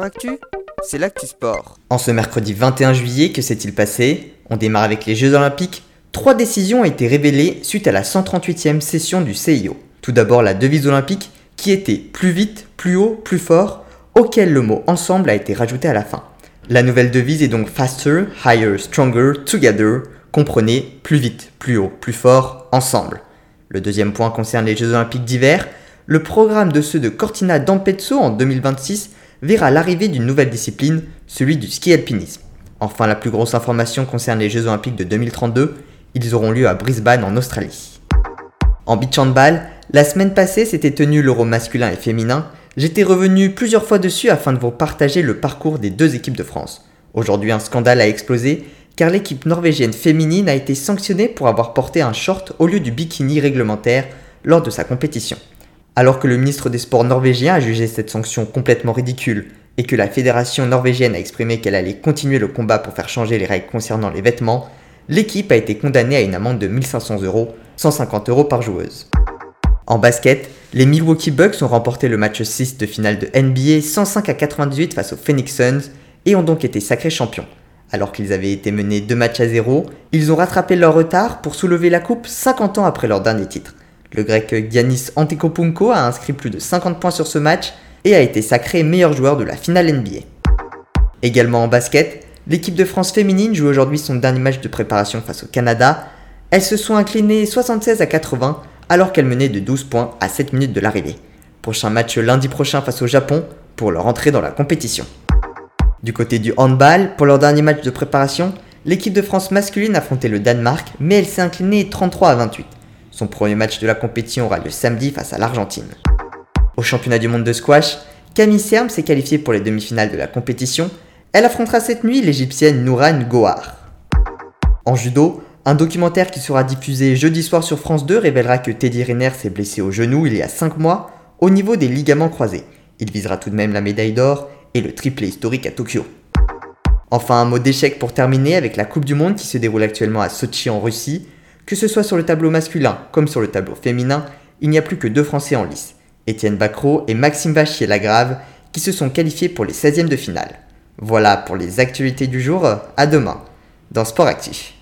Actu, c'est l'actu sport. En ce mercredi 21 juillet, que s'est-il passé? On démarre avec les Jeux Olympiques. Trois décisions ont été révélées suite à la 138e session du CIO. Tout d'abord la devise olympique qui était plus vite, plus haut, plus fort, auquel le mot ensemble a été rajouté à la fin. La nouvelle devise est donc Faster, Higher, Stronger, Together, comprenez plus vite, plus haut, plus fort, ensemble. Le deuxième point concerne les Jeux Olympiques d'hiver. Le programme de ceux de Cortina d'Ampezzo en 2026 verra l'arrivée d'une nouvelle discipline, celui du ski alpinisme. Enfin, la plus grosse information concerne les Jeux Olympiques de 2032. Ils auront lieu à Brisbane en Australie. En beach handball, la semaine passée s'était tenu l'euro masculin et féminin. J'étais revenu plusieurs fois dessus afin de vous partager le parcours des deux équipes de France. Aujourd'hui, un scandale a explosé car l'équipe norvégienne féminine a été sanctionnée pour avoir porté un short au lieu du bikini réglementaire lors de sa compétition. Alors que le ministre des Sports norvégien a jugé cette sanction complètement ridicule et que la fédération norvégienne a exprimé qu'elle allait continuer le combat pour faire changer les règles concernant les vêtements, l'équipe a été condamnée à une amende de 1500 euros, 150 euros par joueuse. En basket, les Milwaukee Bucks ont remporté le match 6 de finale de NBA 105 à 98 face aux Phoenix Suns et ont donc été sacrés champions. Alors qu'ils avaient été menés 2 matchs à 0, ils ont rattrapé leur retard pour soulever la coupe 50 ans après leur dernier titre. Le grec Giannis Antetokounmpo a inscrit plus de 50 points sur ce match et a été sacré meilleur joueur de la finale NBA. Également en basket, l'équipe de France féminine joue aujourd'hui son dernier match de préparation face au Canada. Elles se sont inclinées 76 à 80 alors qu'elles menaient de 12 points à 7 minutes de l'arrivée. Prochain match lundi prochain face au Japon pour leur entrée dans la compétition. Du côté du handball, pour leur dernier match de préparation, l'équipe de France masculine affrontait le Danemark, mais elle s'est inclinée 33 à 28. Son premier match de la compétition aura lieu samedi face à l'Argentine. Au championnat du monde de squash, Camille Serme s'est qualifiée pour les demi-finales de la compétition. Elle affrontera cette nuit l'égyptienne Nouran Gohar. En judo, un documentaire qui sera diffusé jeudi soir sur France 2 révélera que Teddy Riner s'est blessé au genou il y a 5 mois au niveau des ligaments croisés. Il visera tout de même la médaille d'or et le triplé historique à Tokyo. Enfin, un mot d'échec pour terminer avec la Coupe du Monde qui se déroule actuellement à Sochi en Russie. Que ce soit sur le tableau masculin comme sur le tableau féminin, il n'y a plus que deux Français en lice, Étienne Bacrot et Maxime Vachier-Lagrave, qui se sont qualifiés pour les 16e de finale. Voilà pour les actualités du jour, à demain, dans Sport Actif.